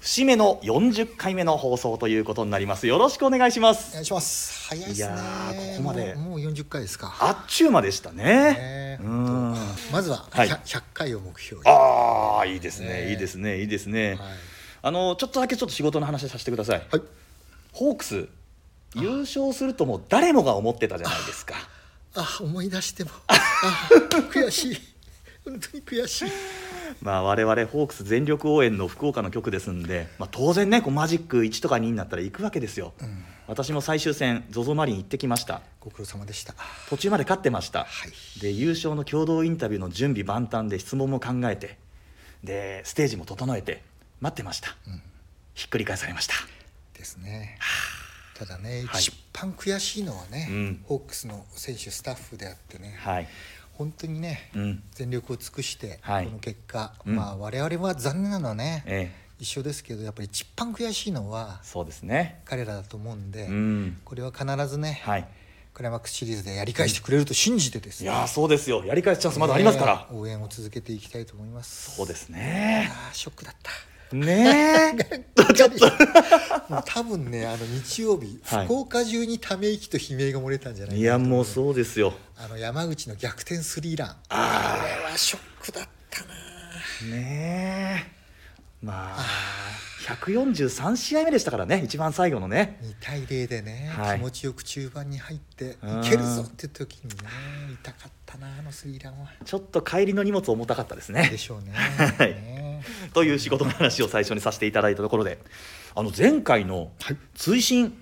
節目の40回目の放送ということになります。よろしくお願いします。お願いします。早いですね。いやーここまで。もうもう40回ですか。あっちゅう間でしたね。ねうん。まずははい。100, 100回を目標に。ああいいですね。ねいいですね。いいですね、はい。あのちょっとだけちょっと仕事の話させてください、はい。ホークス優勝するともう誰もが思ってたじゃないですか。あ思い出しても。あ悔しい。本当に悔しい まあ我々ホークス全力応援の福岡の局ですんで、まあ、当然ねこうマジック1とか2になったら行くわけですよ、ん。私も最終戦 ZOZO マリン行ってきました。ご苦労様でした。途中まで勝ってました、はい。で優勝の共同インタビューの準備万端で質問も考えてでステージも整えて待ってました、ん。ひっくり返されました。ですね。ただね、はい。一番悔しいのはね、うん。ホークスの選手スタッフであってね、はい本当にね、うん。全力を尽くして、はい。この結果、うん。まあ我々は残念なのはね、ええ。一緒ですけどやっぱり一番悔しいのはそうですね。彼らだと思うんで、うん。これは必ずね、はい。クライマックスシリーズでやり返してくれると信じてですねいやーそうですよ。やり返すチャンスまだありますから、えー応援を続けていきたいと思います。そうですね。ショックだったねえ。ちょっと。もう多分ねあの日曜日、はい。福岡中にため息と悲鳴が漏れたんじゃないかいやもううそうですよ。あの山口の逆転スリーラン。あこれはショックだったな。ねえまあ143試合目でしたからね一番最後のね。2対0でね、はい。気持ちよく中盤に入ってうん。いけるぞって時にね痛かったなあのスリーランは。ちょっと帰りの荷物重たかったですね。でしょうね。はい。ね。という仕事の話を最初にさせていただいたところであの前回の追伸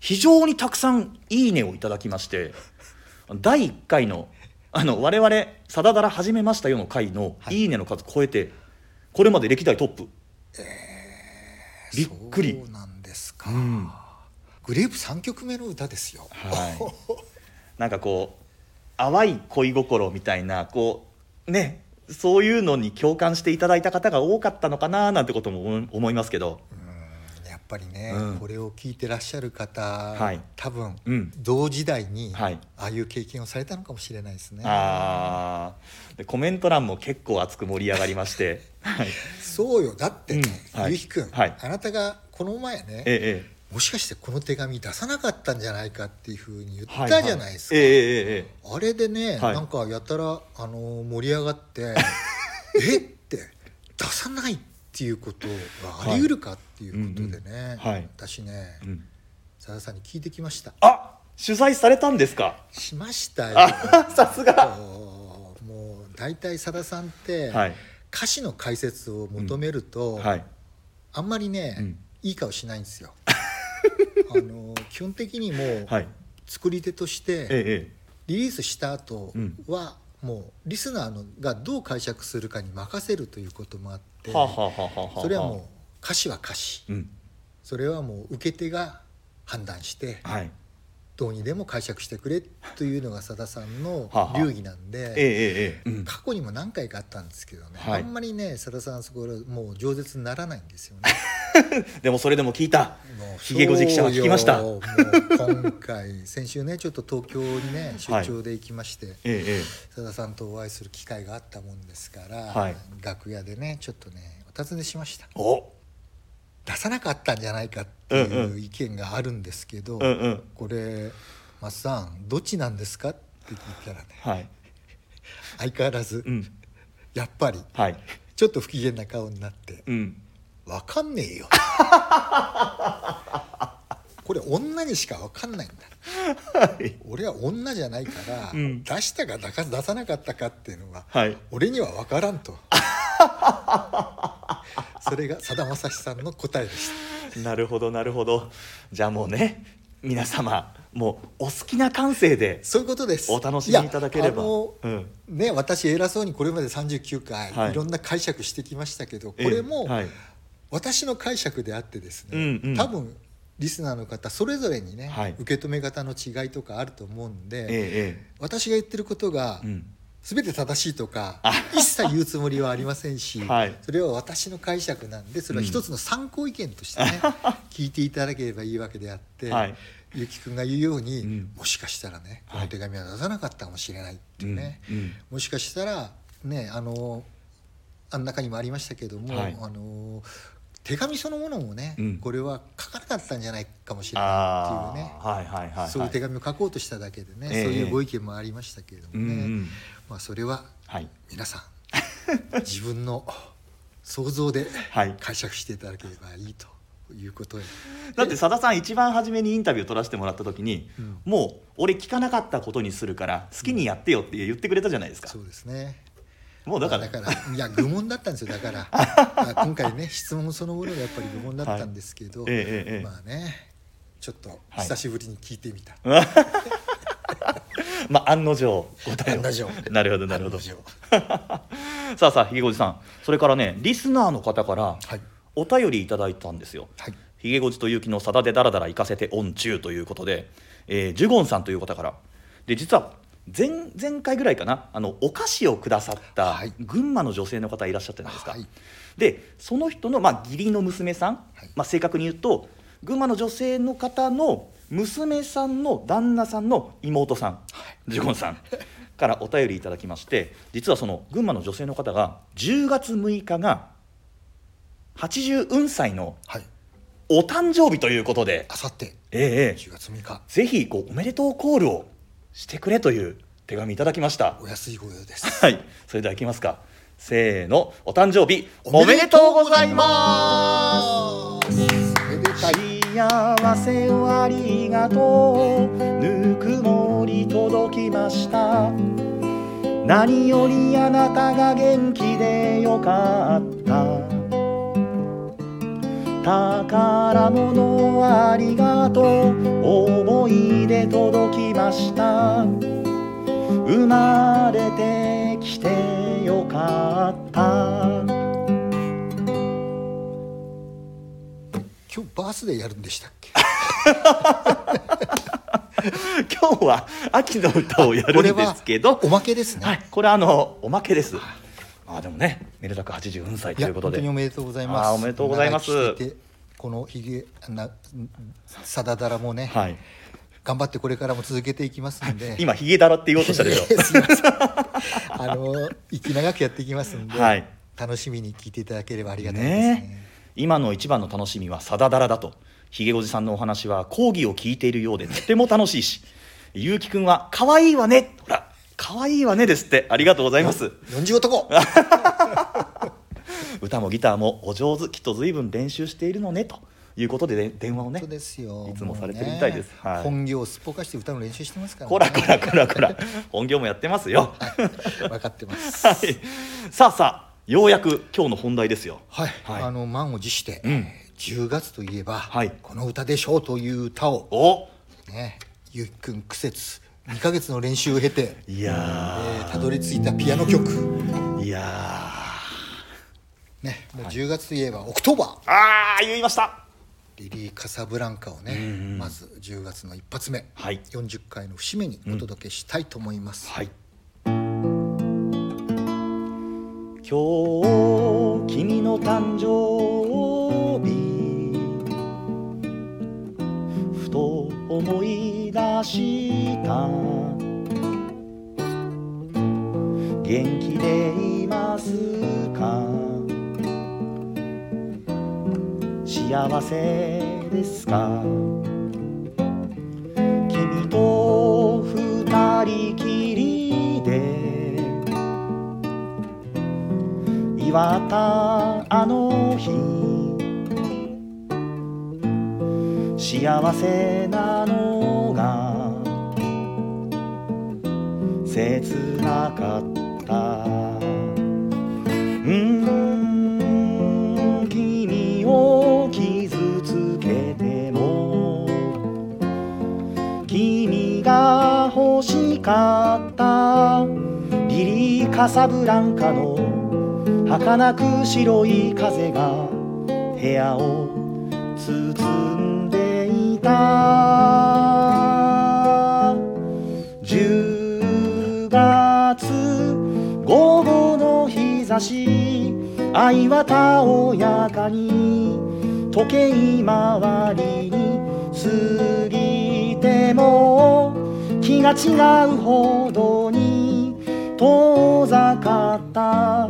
非常にたくさん「いいね」をいただきまして第1回のあの我々「さだだら始めましたよ」の回の「いいね」の数超えてこれまで歴代トップびっくり。そうなんですか、ん。グレープ3曲目の歌ですよ、はい。なんかこう淡い恋心みたいなこうねそういうのに共感していただいた方が多かったのかななんてことも思思いますけど。うんぱりね、うん。これを聞いてらっしゃる方、はい。多分、うん。同時代に、はい。ああいう経験をされたのかもしれないですね。でコメント欄も結構熱く盛り上がりまして、はい、そうよ。だってね、うん。はい。ゆうひくん、はい。あなたがこの前ね、えええもしかしてこの手紙出さなかったんじゃないかっていうふうに言えったじゃないですか、えええええ。あれでね、はい。なんかやたらあの盛り上がって えって出さないっていうことがあり得るかっていうことでね、うんうんはい。私ねえうん。さださんに聞いてきました。あ取材されたんですか？しましたよ。あ さすが。もう大体さださんって、はい。歌詞の解説を求めると、はい。あんまりね、うん。いい顔しないんですよ。あの基本的にもう、はい。作り手として、えええリリースした後うん。は、もうリスナーのがどう解釈するかに任せるということもあって、えはあ、はあはあはあはあ、それはもう歌詞は歌詞。うん。それはもう受け手が判断してはい。どうにでも解釈してくれというのがさださんの流儀なんで、過去にも何回かあったんですけどね、はい。あんまりねさださんそこもう饒舌にならないんですよね。でもそれでも聞いた。ひげごじ記者は聞きました。今回先週ねちょっと東京にね出張で行きまして、えええさださんとお会いする機会があったもんですから、はい。楽屋でねちょっとねお尋ねしました。出さなかったんじゃないかってうんいううん意見があるんですけど、うんうん。これ松さんどっちなんですかって聞いたらねはい。相変わらず、うん。やっぱりはい。ちょっと不機嫌な顔になってうん「わかんねえよ」これ女にしかわかんないんだ。はい。俺は女じゃないから、うん。出したか出さなかったかっていうのは、はい。俺には分からんと。それがさだまさしさんの答えでしなるほどなるほど。じゃあもうね皆様もうお好きな感性でたそういうことです。お楽しみいただければ。うん。ね私偉そうにこれまで39回、はい。い、ろんな解釈してきましたけどこえ。えれも、はい私の解釈であってですね、うんうん。多分リスナーの方それぞれにね、はい。受け止め方の違いとかあると思うんで、ええ私が言ってることがええうん。全て正しいとか、一切言うつもりはありませんし、はい。それは私の解釈なんでそれは一つの参考意見としてね、聞いていただければいいわけであって、はい。ゆきくんが言うように、うん。もしかしたらねこはい。の手紙は出さなかったかもしれないっていうね、うんうん。もしかしたらねあのあの中にもありましたけども、はい。あの手紙そのものもね、うん。これは書かなかったんじゃないかもしれないっていうね。はいはいはいはい。そういう手紙を書こうとしただけでね、ええ。そういうご意見もありましたけれどもね、うんうん。まあ、それははい。皆さん自分の想像ではい。解釈していただければいいということで、だってさださん一番初めにインタビュー取らせてもらった時に、うん。もう俺聞かなかったことにするから好きにやってよって言ってくれたじゃないですか、そうですねもうだから,、いや愚問だったんですよ。だから まあ今回ね質問そのものがやっぱり愚問だったんですけど、はいええええ。まあねちょっとはい。久しぶりに聞いてみた、まあ案の定答えを。なるほどなるほど。さあさあひげごじさん。それからねリスナーの方からはい。お便りいただいたんですよ。はい。ひげごじとゆきのさだでだらだら行かせてオン中ということで、えージュゴンさんという方から。で実は前前回ぐらいかなあのお菓子をくださったはい。群馬の女性の方いらっしゃったじゃないですか、はい。でその人の、まあ、義理の娘さん、はい。まあ、正確に言うと群馬の女性の方の娘さんの旦那さんの妹さん、ジュゴンさん からお便りいただきまして実はその群馬の女性の方が10月6日が80歳のはい。お誕生日ということで、あさって。ええええ。10月6日。ぜひこうおめでとうコールをしてくれという手紙いただきままお安いご用ですす。はい、それではいきますか。せーの、お誕生日おめでとうございます。幸せをありがとうぬくもり届きました何よりあなたが元気でよかった宝物ありがとう。思い出届きました。生まれてきてよかった。今日バースデーやるんでしたっけ？今日は秋の歌をやるんですけど。おまけですね、はい、これあのおまけです。あでもね、めでたく84歳ということで。本当にお、めでとうございます。おめでとうございます。このひげなさだだらもね、はい、頑張ってこれからも続けていきますんで。今ヒゲだらって言おうとしたでしょ。すいません。あの息長くやっていきますんで、はい。楽しみに聞いていただければありがたいですね。ね。今の一番の楽しみはさだだらだと。ひげおじさんのお話は講義を聞いているようでとても楽しいし、ゆうきくんは可愛いわね。ほら、可愛いわねですって。ありがとうございます。40男。歌もギターもお上手、きっと随分練習しているのねということで、ね、電話をね。ですよ。いつもされてるみたいです。はい。本業をすっぽかして歌の練習してますから、こらこらこらこら、本業もやってますよ。分かってます。はい、さあさあようやく今日の本題ですよ。はい、はい。あの満を持して、うん。10月といえば、はい。この歌でしょうという歌を。お。ね。ゆうきくん苦節2ヶ月の練習を経ていやえーたどり着いたピアノ曲。ーいやねもう10月といえば October。ーあー言いました。リリー・カサブランカをね、うんうん。まず10月の一発目、はい。40回の節目にお届けしたいと思います、はい。今日君の誕生日ふと思い出した元気でいますか？幸せですか？君と二人きりで。祝ったあの日。幸せなのが。切なかった。うん君を傷つけても君が欲しかった。リリー・カサブランカの儚く白い風が部部屋を包んでいた。午後の日差し愛はたおやかに時計回りに過ぎても気が違うほどに遠ざかった。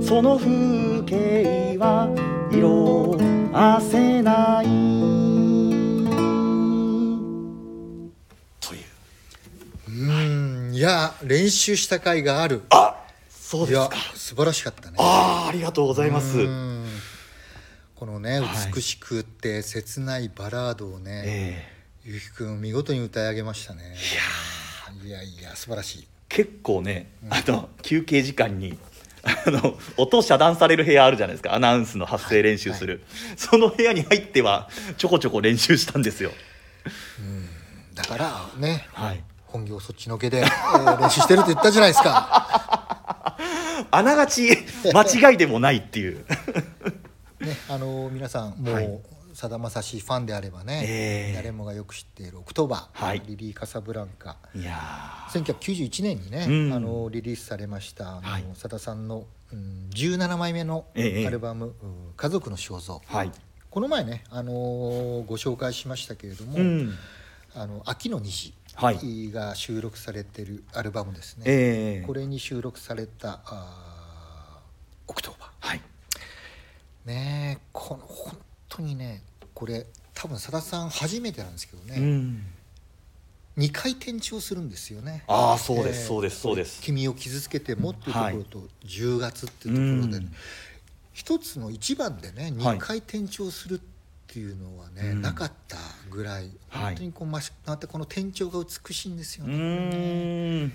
その風景は色あせない。という。うん。いや練習した甲斐がある。あそういやですか。素晴らしかったね。ああありがとうございます。うん。このねはい。美しくって切ないバラードをね、えゆうきくん見事に歌い上げましたね。いやいや素晴らしい。え結構ねあの休憩時間にあの音遮断される部屋あるじゃないですか。アナウンスの発声練習する、その部屋に入ってはちょこちょこ練習したんですよ。だからねはい。本業そっちのけで、えー練習してるって言ったじゃないですかあながち 間違いでもないっていう。ねあの皆さんもう、はい。さだまさしファンであればね、ええ。誰もがよく知っている「オクトーバー」はい。リリー・カサブランカ。いや1991年にね、うん。あのリリースされましたあのはい。さださんの、うん、17枚目のええ。アルバム「うん家族の肖像」ーはい。この前ね、あのーご紹介しましたけれども「うん。あの秋の虹」はいが収録されてるアルバムですね、ええ。これに収録されたあー「オクトーバはい。ー」ねえこの本当にねこれ多分さださん初めてなんですけどね、うん。2回転調するんですよね。ああそうです、えーそうですそうです。君を傷つけてもっていうところと、10月っていうところで、うん。一つの一番でねはい。2回転調するっていうのはね、うん。なかったぐらいはい。本当にこうましまたこの転調が美しいんですようね、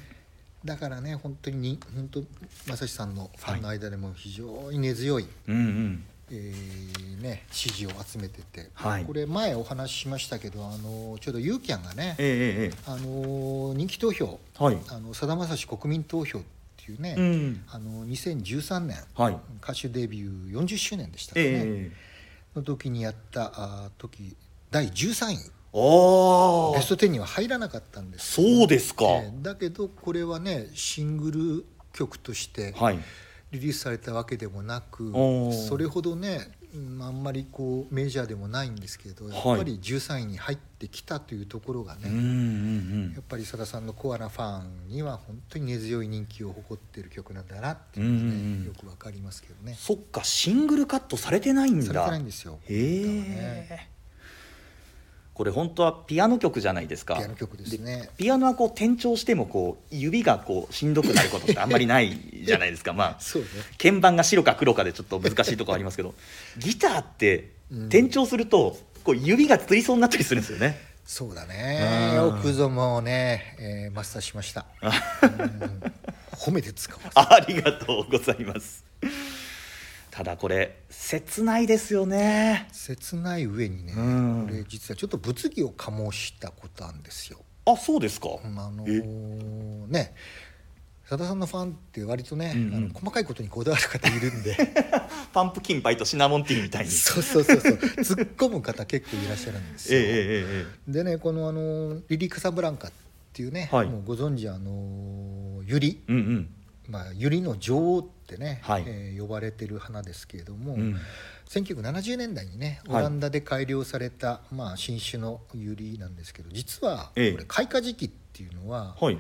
だからね本当にに本当正志さんのファンの間でも非常に根強い、うんうん。えーね、支持を集めてて、はい。これ前お話ししましたけどあのちょうどユーキャンがね、ええええあの人気投票さだまさし国民投票っていうね、うん。あの2013年はい。歌手デビュー40周年でしたかね、ええの時にやったあ時第13位。ああベスト10には入らなかったんです。そうですか、ええ。だけどこれはねシングル曲としてはい。リリースされたわけでもなく、おー。それほどねうんあんまりこうメジャーでもないんですけどやっぱり13位に入ってきたというところがね、うんうんやっぱりさださんのコアなファンには本当に根強い人気を誇っている曲なんだなっていうのがね、うんうんうん。よくわかりますけどね。そっかシングルカットされてないんだ。されてないんですよ。へえこれ本当はピアノ曲じゃないですか。ピアノ曲ですね。ピアノはこう転調してもこう指がこうしんどくなることってあんまりないじゃないですか。まあ ね。鍵盤が白か黒かでちょっと難しいところありますけど。ギターってうん。転調するとこう指がつりそうになったりするんですよね。そうだね。うん。よくぞもね、えーマスターしました、うん。褒めて使わすありがとうございますただこれ切ないですよね。切ない上にね、うん。これ実はちょっと物議を醸したことなんですよ。あそうですか。あのーねさださんのファンって割とね、うんうん。あの細かいことにこだわる方いるんで。パンプキンパイとシナモンティーみたいに。そうそうそうそう。突っ込む方結構いらっしゃるんですよ。ええでねこのあのリリー・カサブランカっていうね、はい。もうご存知あのユリ、えうんうんまあ、ユリの女王ってね、はい。えー呼ばれてる花ですけれども、うん。1970年代にねオはい。ランダで改良された、まあ、新種のユリなんですけど実はこえ。えれ開花時期っていうのははい。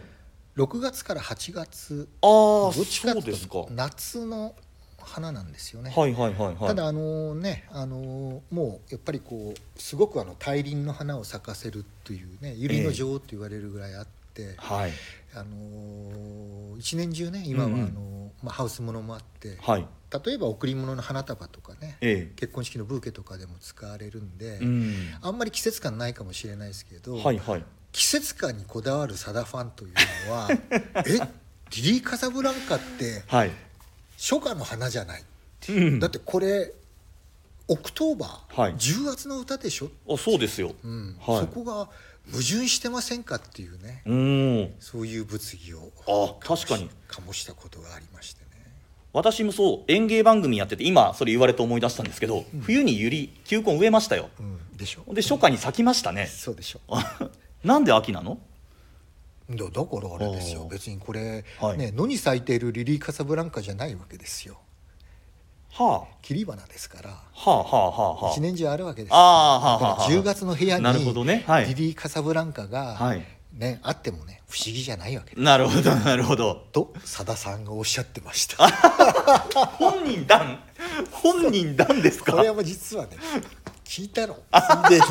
6月から8月ああどっそちかっていうと夏の花なんですよね。はいはいはいはい。ただあのねあのもうやっぱりこうすごくあの大輪の花を咲かせるというねユリの女王と言われるぐらいあって、はい。あの一年中ね今はあうん。の、うんまあ、ハウスものもあってはい。例えば贈り物の花束とかねえ結婚式のブーケとかでも使われるんで、えうん。あんまり季節感ないかもしれないですけど、はいはい。季節感にこだわるさだファンというのは えリリー・カサブランカってはい。初夏の花じゃない？うん。だってこれ October、はい。10月の歌でしょ、あそうですよ。うん。はい。そこが矛盾してませんかっていうねうん。そういう物議をあ確かに。醸したことがありましてね。私もそう園芸番組やってて今それ言われて思い出したんですけど、冬にユリ球根植えましたよ。うん、でしょ。で初夏に咲きましたね。そうでしょ。なんで秋なの？だだからあれですよ。別にこれ、はい。ね野に咲いているリリー・カサブランカじゃないわけですよは切り花ですからあはあはあはあ。は一年中あるわけです。ああはあはあ。だから10月の部屋になるほどね。はい。リリー・カサブランカが、はい。ねあってもね不思議じゃないわけです。なるほどなるほど。とさださんがおっしゃってました。本人段本人段ですか？これは実はね聞いたのついでに。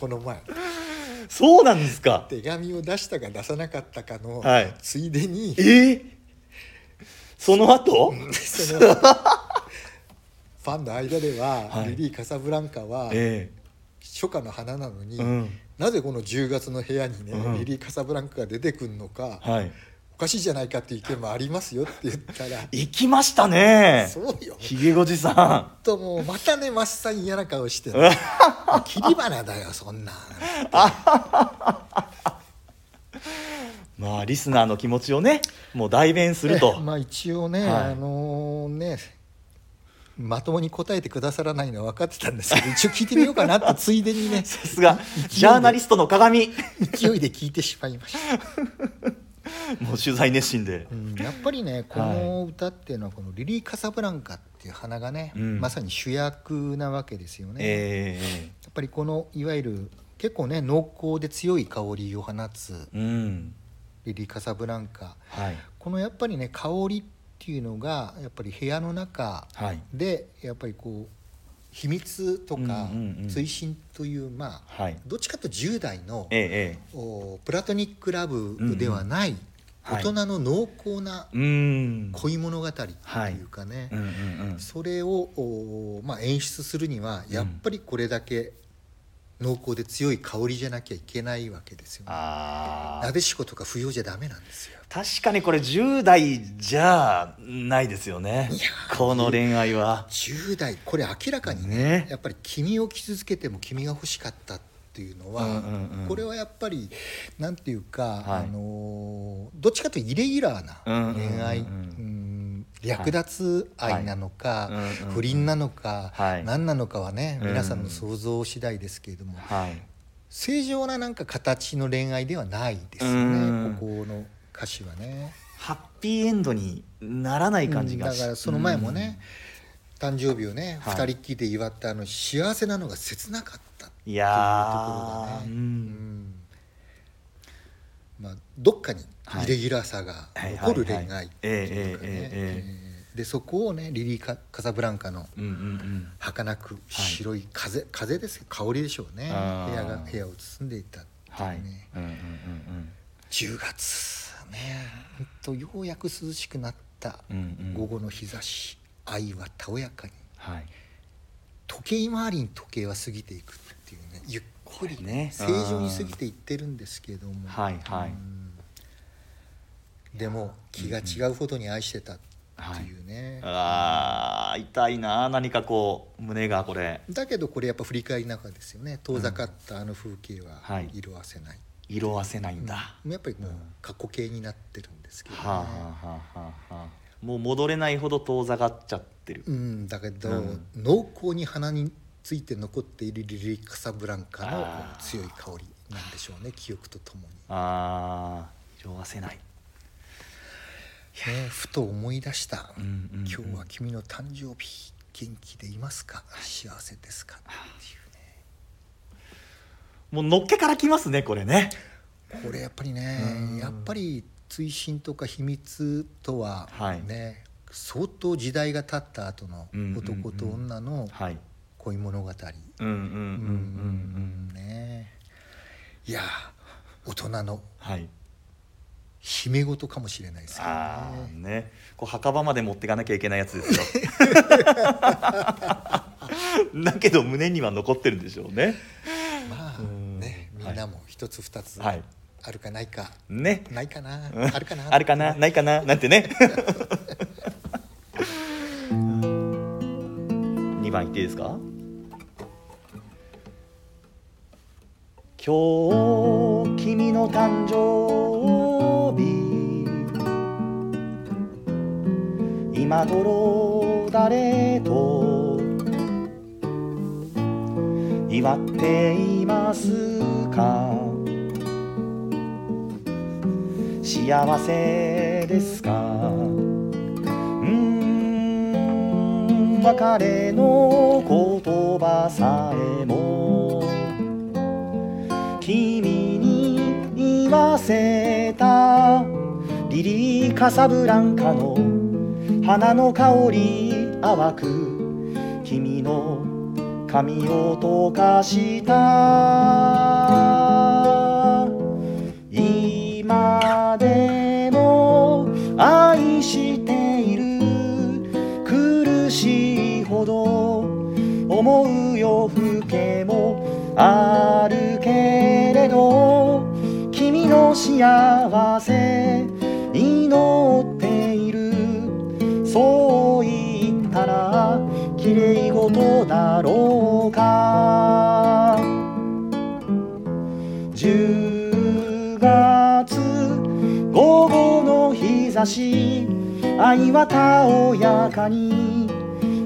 この前。そうなんですか。手紙を出したか出さなかったかの、はい。ついでにえー、その後？そのファンの間では、はい。リリー・カサブランカは、え初夏の花なのに、えうん。なぜこの10月の部屋にね、うん。リリー・カサブランカが出てくるのか、はい。おかしいじゃないかっていう意見もありますよって言ったら行きましたね。そうよ。ひげごじさともうまたね真っ青に嫌な顔してる 切り花だよそんなんん まあリスナーの気持ちをねもう代弁すると、えまあ一応ね、はい。あのねまともに答えてくださらないのは分かってたんですけど 一応聞いてみようかなってついでにねさすがジャーナリストの鏡。勢いで聞いてしまいました、もう取材熱心で。うん、やっぱりねこの歌っていうのはこのリリー・カサブランカっていう花がね、うん。まさに主役なわけですよね、えやっぱりこのいわゆる結構ね濃厚で強い香りを放つえうんリカサブランカ。はい。このやっぱりね香りっていうのがやっぱり部屋の中はい。でやっぱりこう秘密とか追伸というまあはい。どっちかというと10代のプラトニックラブではないはい。大人の濃厚な恋物語っていうかね。それをおまあ演出するにはやっぱりこれだけ濃厚で強い香りじゃなきゃいけないわけですよね。なでしことか不要じゃダメなんですよ。確かにこれ10代じゃないですよね。この恋愛は。10代これ明らかにねね。やっぱり君を傷つけても君が欲しかったっていうのは、うんうんうん。これはやっぱりなんていうか、はい。あのーどっちかというとイレギュラーなうんうんうんうん。恋愛、うん略奪愛なのか、不倫なのか、はい。何なのかはねうん。皆さんの想像次第ですけれども、はい。正常ななんか形の恋愛ではないですようん。ねここの歌詞はね。ハッピーエンドにならない感じがだからその前もね、誕生日をね、はい。二人っきりで祝ったあの幸せなのが切なかったっていいうところがね、うん。んまあ、どっかにはい。イレギュラーさが残る恋愛っていうかね。でそこをねリリーカ・カサブランカの儚く白い風、風ですよ。香りでしょうね。部屋が部屋を包んでいたっていうはい、ね、うんうんうん。10月ねほんとようやく涼しくなった午後の日差し愛はたおやかに。はい。時計回りに時計は過ぎていくっていうね。ゆっくりね。正常に過ぎていってるんですけれども、はいはい。うん。でも気が違うほどに愛してたっていうね、あー痛いな何かこう胸がこれ。だけどこれやっぱ振り返りながらですよね。遠ざかったあの風景ははい。色あせない、色あせないんだ、うん。やっぱりもう過去形になってるんですけどね、はあはあはあはあはあもう戻れないほど遠ざかっちゃってる、うん、だけど、うん。濃厚に鼻について残っているリリー・カサブランカの強い香りなんでしょうね記憶とともに。ああ色あせない。ね、ふと思い出した、うんうんうん。今日は君の誕生日元気でいますか？幸せですか？ってもうのっけからきますねこれねいうね。これやっぱりねうん。やっぱり追伸とか秘密とははい。ね、相当時代が経った後の男と女のはい。恋物語、うんうんうんうんうん。うんね。いや大人のはい。秘め事かもしれないですね。ね。こう墓場まで持っていかなきゃいけないやつですよ。だけど胸には残ってるんでしょうね。まあうん。ねみんなも一つ二つはいあるかないか、ね。ないかな。うん。あるかな。あるかな。ないかな。なんてね。2番いっていいですか？今日君の誕生日。今頃誰と？祝っていますか？幸せですか？うん別れの言葉さえも君に言わせたリリー・カサブランカの花の香り淡く君の髪を溶かした幸せ祈っている。そう言ったら綺麗事だろうか。10月午後の日差し愛はたおやかに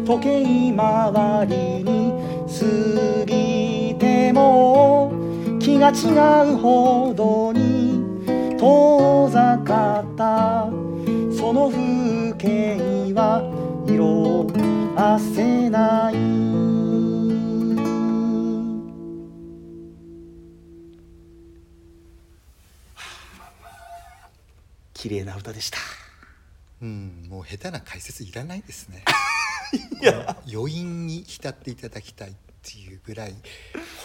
時計回りに過ぎても気が違うほど遠ざかった。その風景は色あせない。綺麗な歌でした。うんもう下手な解説いらないですね。いや余韻に浸っていただきたいっていうぐらい。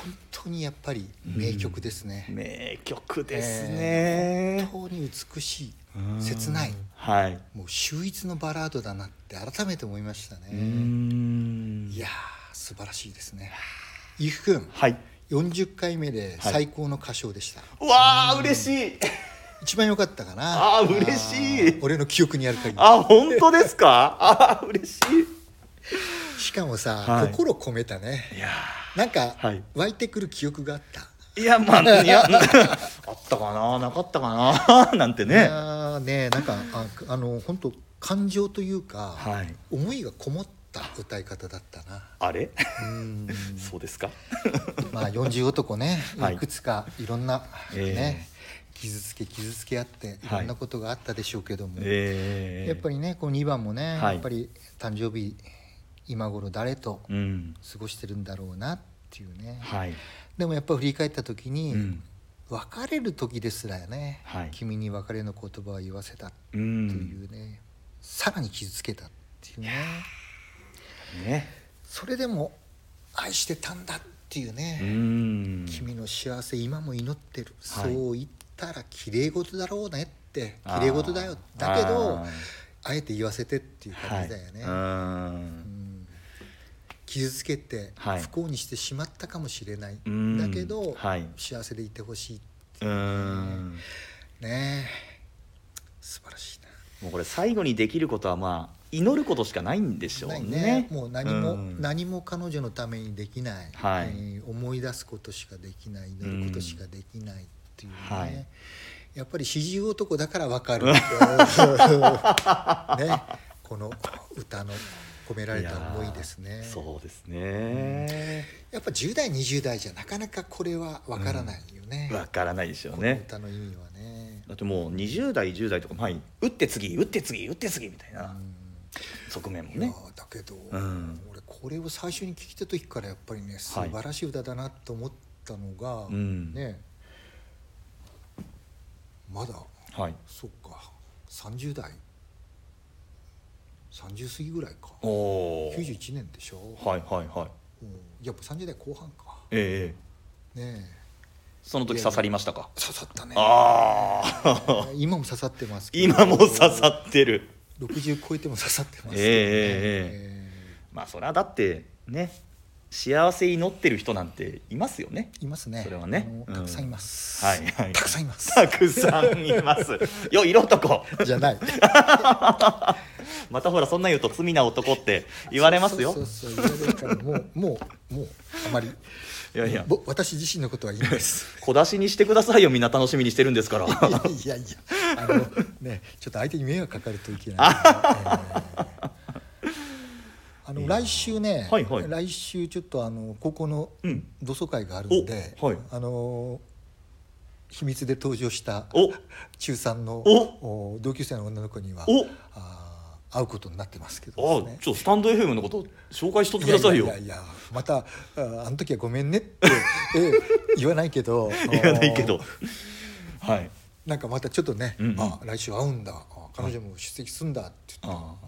本当にやっぱり名曲ですね、名曲ですえね、ー本当に美しい切ない。はい。もう秀逸のバラードだなって改めて思いましたね。ん。いやー素晴らしいですね。ゆきくんはい。40回目で最高の歌唱でした、うわあ嬉しい。一番良かったかな。あー嬉しい。俺の記憶にある限り。あ本当ですか？あー嬉ししかもさ、はい。心込めたね。いいやなんか、はい。湧いてくる記憶があった。ーいやまあいや あったかななかったかな なんていねやーねなんかああの本当感情というか、はい。思いがこもった歌い方だったな。あれ？うん。そうですか？まあ40男ね、はい。い、くつかいろんな、えね傷つけ傷つけ合ってい。ろんなことがあったでしょうけども、ええやっぱりねこの2番もね、はい。やっぱり誕生日今頃誰とうん。過ごしてるんだろうなっていうね、はい。でもやっぱ振り返った時に、うん。別れる時ですらね、はい。君に別れの言葉を言わせたってういんうね、さらに傷つけたっていうね。ね。それでも愛してたんだっていうね、うん。君の幸せ今も祈ってる、はい。そう言ったら綺麗事だろうねって。あー。綺麗事だよ。だけどあえて言わせてっていう感じだよね、傷つけてはい。不幸にしてしまったかもしれない、うん。だけど、はい。幸せでいてほしいうんうん。ね。え素晴らしいな。もうこれ最後にできることはまあ祈ることしかないんでしょうね。ね。もう何も、うん。何も彼女のためにできない、はい。えー思い出すことしかできない。祈ることしかできないっていうね、はい。やっぱり四十男だから分かる ね。この歌の込められた思いですね。そうですね。やっぱ10代20代じゃなかなかこれは分からないよね、わからないでしょうこのね歌の意味はね。だってもう20代10代とか前に打って次打って次打って次みたいな側面もね。ーだけど、ん。俺これを最初に聞いた時からやっぱりね素晴らしい歌だなと思ったのが、うん。ねまだはい。そっか30代30過ぎぐらいか。おお91年でしょ、はいはいはい。うん。やっぱ30代後半か。ええ。ねえ。その時刺さりましたか？刺さったね。ああ今も刺さってます今も刺さってる。60超えても刺さってますね、ええええまあそれはだってね。幸せ祈ってる人なんていますよね。いますね。それはね。たくさんいます、はいはい。たくさんいます。たくさんいます。よ色男。じゃない またほらそんなん言うと罪な男って言われますよ。そうそうそう言われるからもうもうもうあまりいやいや私自身のことは言います小出しにしてくださいよみんな楽しみにしてるんですからいやいやいやあのねちょっと相手に迷惑かかるといけないので、えーあの来週ね、はいはい来週ちょっとあの高校の同窓会があるんで、おはいあの秘密で登場した中3の同級生の女の子にはあ会うことになってますけあどね。ちょっとスタンド FM のこと紹介しとってくださいよ。いやいやまたああの時はごめんねって、え え言わないけど言わないけど。はい。なんかまたちょっとね、うんうん。あ来週会うんだあ彼女も出席するんだって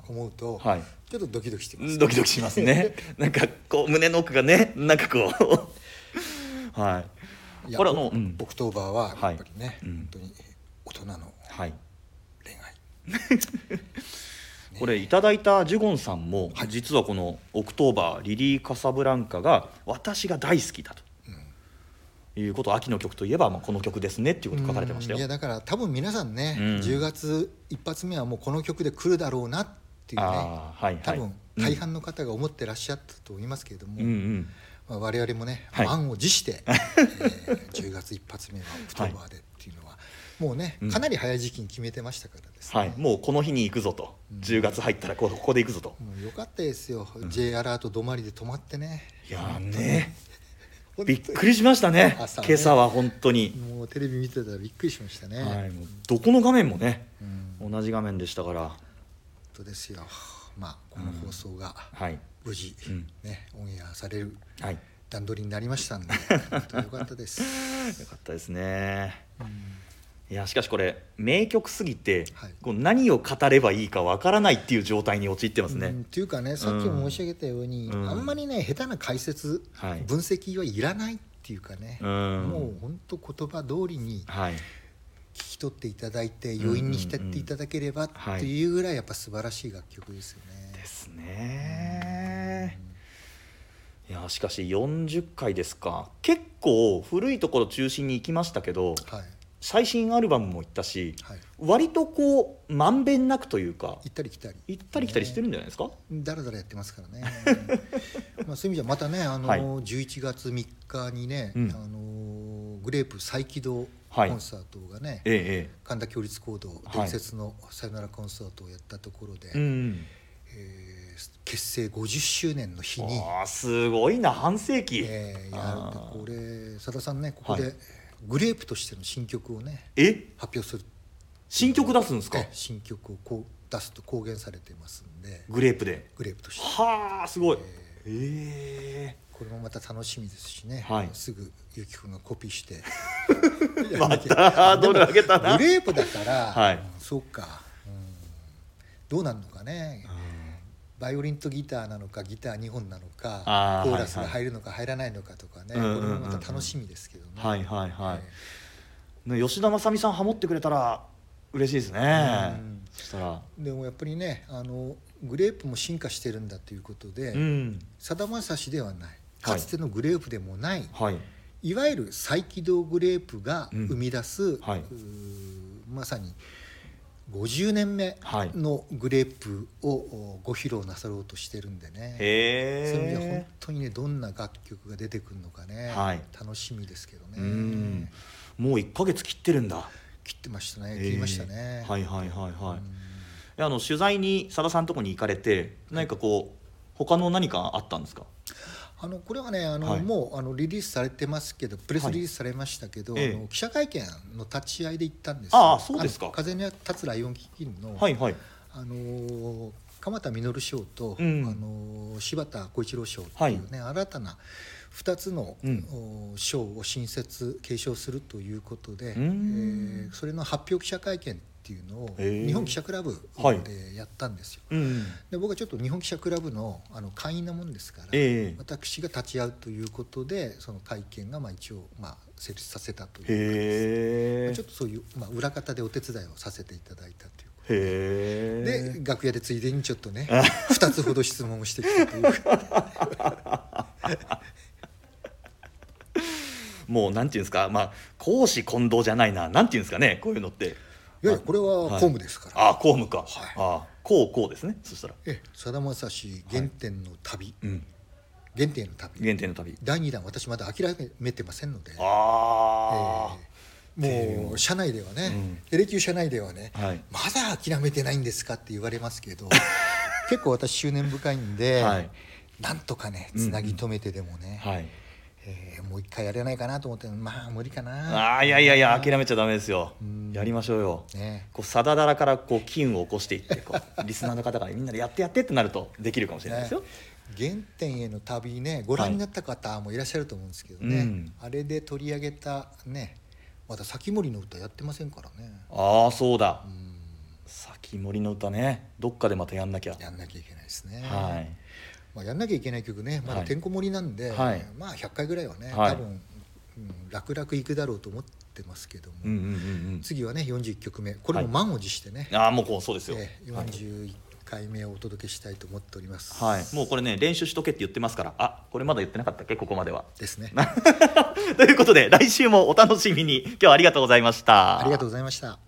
思うと、はい。ちょっとドキドキしてます、ドキドキしますね。なんかこう胸の奥がねなんかこう。はい。いやこれあの、うん。 October はやっぱりね、はいうん。本当に大人のはい。恋愛 これいただいたジュゴンさんも、はい。実はこの「 October リリー・カサブランカ」が私が大好きだと、いうこと秋の曲といえば、まあ、この曲ですねっていうこと書かれてましたよ。うん。いやだから多分皆さんね、うん。10月一発目はもうこの曲で来るだろうなっていうねはいはい。多分うん大半の方が思ってらっしゃったと思いますけれども、うんうん。まあ、我々もね、はい。満を持して、えー10月一発目は October でっていもうねうん。かなり早い時期に決めてましたからですね、はい、もうこの日に行くぞと、10月入ったらここで行くぞと、もうよかったですよ、J アラート止まりで止まってね。いやーね。びっくりしましたね。朝ね。今朝は本当に、もうテレビ見てたらびっくりしましたね、はい、もうどこの画面もねうん。同じ画面でしたから。本当ですよ。まあこの放送がはい。無事、うん。ねオンエアされるはい。段取りになりましたんで 本当によかったです、よかったですねいやしかしこれ名曲すぎて、はい。こう何を語ればいいかわからないっていう状態に陥ってますね、うんっていうかねさっきも申し上げたように、うん。あんまりね下手な解説、はい。分析はいらないっていうかね、うん。もう本当言葉通りにはい。聞き取っていただいて余韻に浸っていただければはい。っていうぐらいやっぱ素晴らしい楽曲ですよね。ですね。いやしかし40回ですか。結構古いところ中心に行きましたけどはい最新アルバムも行ったしはい。割とこうまんべんなくというか行ったり来たり。行ったり来たりしてるんじゃないですか、だらだらやってますからね。まあそういう意味じゃまたねあの、はい。11月3日にね、うん。あのグレープ再起動コはい。ンサートがね、ええ神田共立講堂はい伝説のさよならコンサートをやったところで、ええうんえー結成50周年の日に、すごいな半世紀、えーやこれさださんねここで、はいグレープとしての新曲をねえ？発表する。新曲出すんですか？え新曲をこう出すと公言されてますんで。グレープで。グレープとして。はあすごい。えこれもまた楽しみですしね、はい。すぐゆきくんがコピーして。え またハードル上げたな。グレープだから、はい。うんそうか、うん。どうなんのかね、バイオリンとギターなのかギター2本なのかコーラスはい。はいが入るのか入らないのかとかね、うんうんうん。うんこれもまた楽しみですけどね、はいはいはい。吉田正美さんハモってくれたら嬉しいですね。でもやっぱりねあのグレープも進化してるんだということでうん。さだまさしではない。かつてのグレープでもない、はい。いわゆる再起動グレープがうん。生み出す、はい。うーまさに50年目はい。のグレープをご披露なさろうとしてるんでね、へそういう意味では本え当にねどんな楽曲が出てくるのかね、はい。楽しみですけどね。うん。もう1か月切ってるんだ。切ってましたね。切りましたね、えー。はいはいはいはい。あの取材にさださんのとこに行かれて何かこう他の何かあったんですか？あのこれはねあの、はい。もうあのリリースされてますけどプレスリリースされましたけど、はい。ええ。あの記者会見の立ち会いで行ったんですああそうですか。風に立つライオン基金の、はいはい。あのー鎌田実賞と、うん。あのー柴田小一郎賞っていうね、新たな2つの、うん。を新設継承するということで、えーそれの発表記者会見っていうのを日本記者クラブはいでやったんですよ。うんで僕はちょっと日本記者クラブのあの会員なもんですから、ええ。私が立ち会うということでその会見がまあ一応まあ成立させたというへえちょっとそういう、まあ、裏方でお手伝いをさせていただいたというで。楽屋でついでにちょっとね2つほど質問をしてきたという。もうなんていうんですかまあ公私混同じゃないな。なんていうんですかねこういうのって。いやいやこれは公務ですから、ああ公務か、ああこうこうですね。そしたら。えさだまさし原点の旅、うん。原点の旅。原点の旅。第2弾私まだ諦めてませんので、ああ、えーもう社内ではね、うん。テレキュー社内ではね、はい。まだ諦めてないんですかって言われますけど 結構私執念深いんで、はい。なんとかねつなぎ止めてでもね、はいえーもう一回やれないかなと思ってまあ無理かな。ああいやいやいや諦めちゃダメですよ。うんやりましょうよ。ね。こうさだだらからこう機運を起こしていってこう リスナーの方がみんなでやってやってってなるとできるかもしれないですよ、原点への旅ねご覧になった方もいらっしゃると思うんですけどね、うん。あれで取り上げたねまだ先森の歌やってませんからね。ああそうだ。うん。先森の歌ね。どっかでまたやんなきゃ。やんなきゃいけないですね、はいまあ、やんなきゃいけない曲ね。まだてんこ盛りなんで、はい。まあ100回ぐらいはね、はい。多分、うん、楽々いくだろうと思ってますけども、うんうんうん次はね41曲目。これも満を持してね、うんああもうこうそうですよ、えー41回目をお届けしたいと思っております、はい、もうこれね練習しとけって言ってますから。あこれまだ言ってなかったっけ？ここまでは。ですね。ということで来週もお楽しみに。今日はありがとうございました。ありがとうございました